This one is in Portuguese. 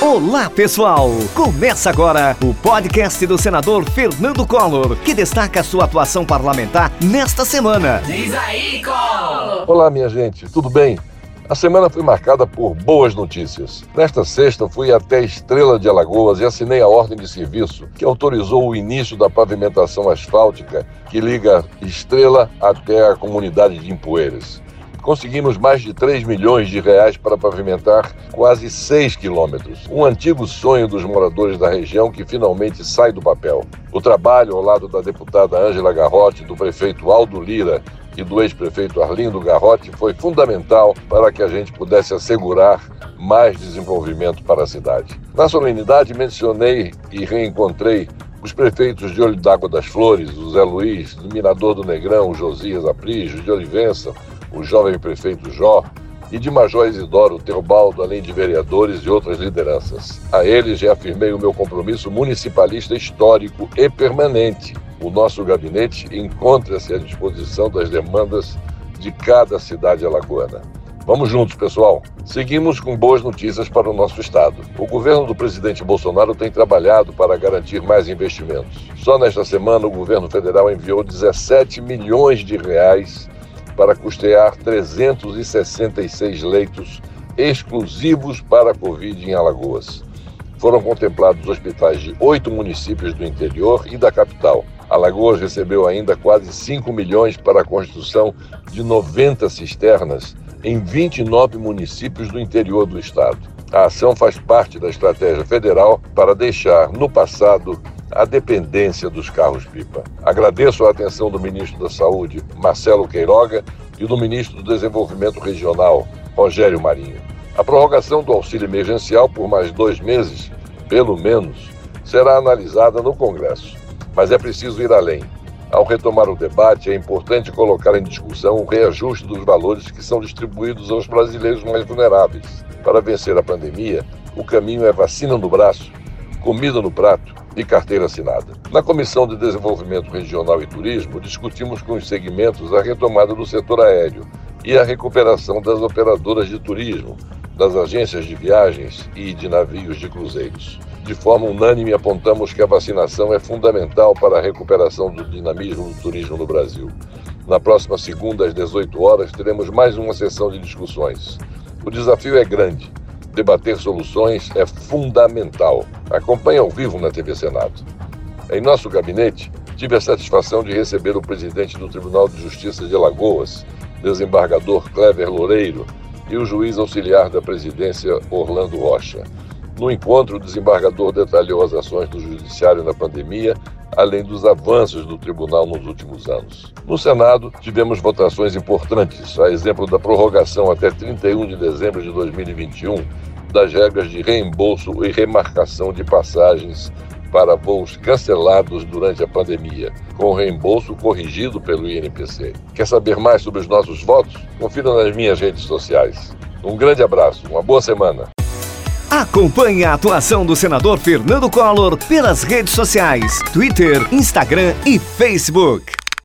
Olá, pessoal! Começa agora o podcast do senador Fernando Collor, que destaca sua atuação parlamentar nesta semana. Diz aí, Collor! Olá, minha gente, tudo bem? A semana foi marcada por boas notícias. Nesta sexta, fui até Estrela de Alagoas e assinei a ordem de serviço que autorizou o início da pavimentação asfáltica que liga Estrela até a comunidade de Empoeiras conseguimos mais de 3 milhões de reais para pavimentar quase 6 quilômetros. Um antigo sonho dos moradores da região que finalmente sai do papel. O trabalho ao lado da deputada Ângela Garrote, do prefeito Aldo Lira e do ex-prefeito Arlindo Garrote foi fundamental para que a gente pudesse assegurar mais desenvolvimento para a cidade. Na solenidade, mencionei e reencontrei os prefeitos de Olho d'Água das Flores, o Zé Luiz, do Mirador do Negrão, o Josias Aprígio, de Olivença, o jovem prefeito Jó, e de Major Isidoro Teobaldo, além de vereadores e outras lideranças. A eles já afirmei o meu compromisso municipalista histórico e permanente. O nosso gabinete encontra-se à disposição das demandas de cada cidade alagoana. Vamos juntos, pessoal. Seguimos com boas notícias para o nosso estado. O governo do presidente Bolsonaro tem trabalhado para garantir mais investimentos. Só nesta semana, o governo federal enviou 17 milhões de reais para custear 366 leitos exclusivos para a Covid em Alagoas. Foram contemplados hospitais de oito municípios do interior e da capital. Alagoas recebeu ainda quase 5 milhões para a construção de 90 cisternas em 29 municípios do interior do estado. A ação faz parte da estratégia federal para deixar no passado a dependência dos carros-pipa. Agradeço a atenção do ministro da Saúde, Marcelo Queiroga, e do ministro do Desenvolvimento Regional, Rogério Marinho. A prorrogação do auxílio emergencial por mais dois meses, pelo menos, será analisada no Congresso. Mas é preciso ir além. Ao retomar o debate, é importante colocar em discussão o reajuste dos valores que são distribuídos aos brasileiros mais vulneráveis. Para vencer a pandemia, o caminho é vacina no braço, comida no prato e carteira assinada. Na Comissão de Desenvolvimento Regional e Turismo, discutimos com os segmentos a retomada do setor aéreo e a recuperação das operadoras de turismo, das agências de viagens e de navios de cruzeiros. De forma unânime, apontamos que a vacinação é fundamental para a recuperação do dinamismo do turismo no Brasil. Na próxima segunda, às 18 horas, teremos mais uma sessão de discussões. O desafio é grande Debater soluções é fundamental. Acompanhe ao vivo na TV Senado. Em nosso gabinete, tive a satisfação de receber o presidente do Tribunal de Justiça de Alagoas, desembargador Clever Loureiro, e o juiz auxiliar da presidência, Orlando Rocha. No encontro, o desembargador detalhou as ações do Judiciário na pandemia, além dos avanços do tribunal nos últimos anos. No Senado, tivemos votações importantes, a exemplo da prorrogação até 31 de dezembro de 2021 das regras de reembolso e remarcação de passagens para voos cancelados durante a pandemia, com reembolso corrigido pelo INPC. Quer saber mais sobre os nossos votos? Confira nas minhas redes sociais. Um grande abraço, uma boa semana. Acompanhe a atuação do senador Fernando Collor pelas redes sociais, Twitter, Instagram e Facebook.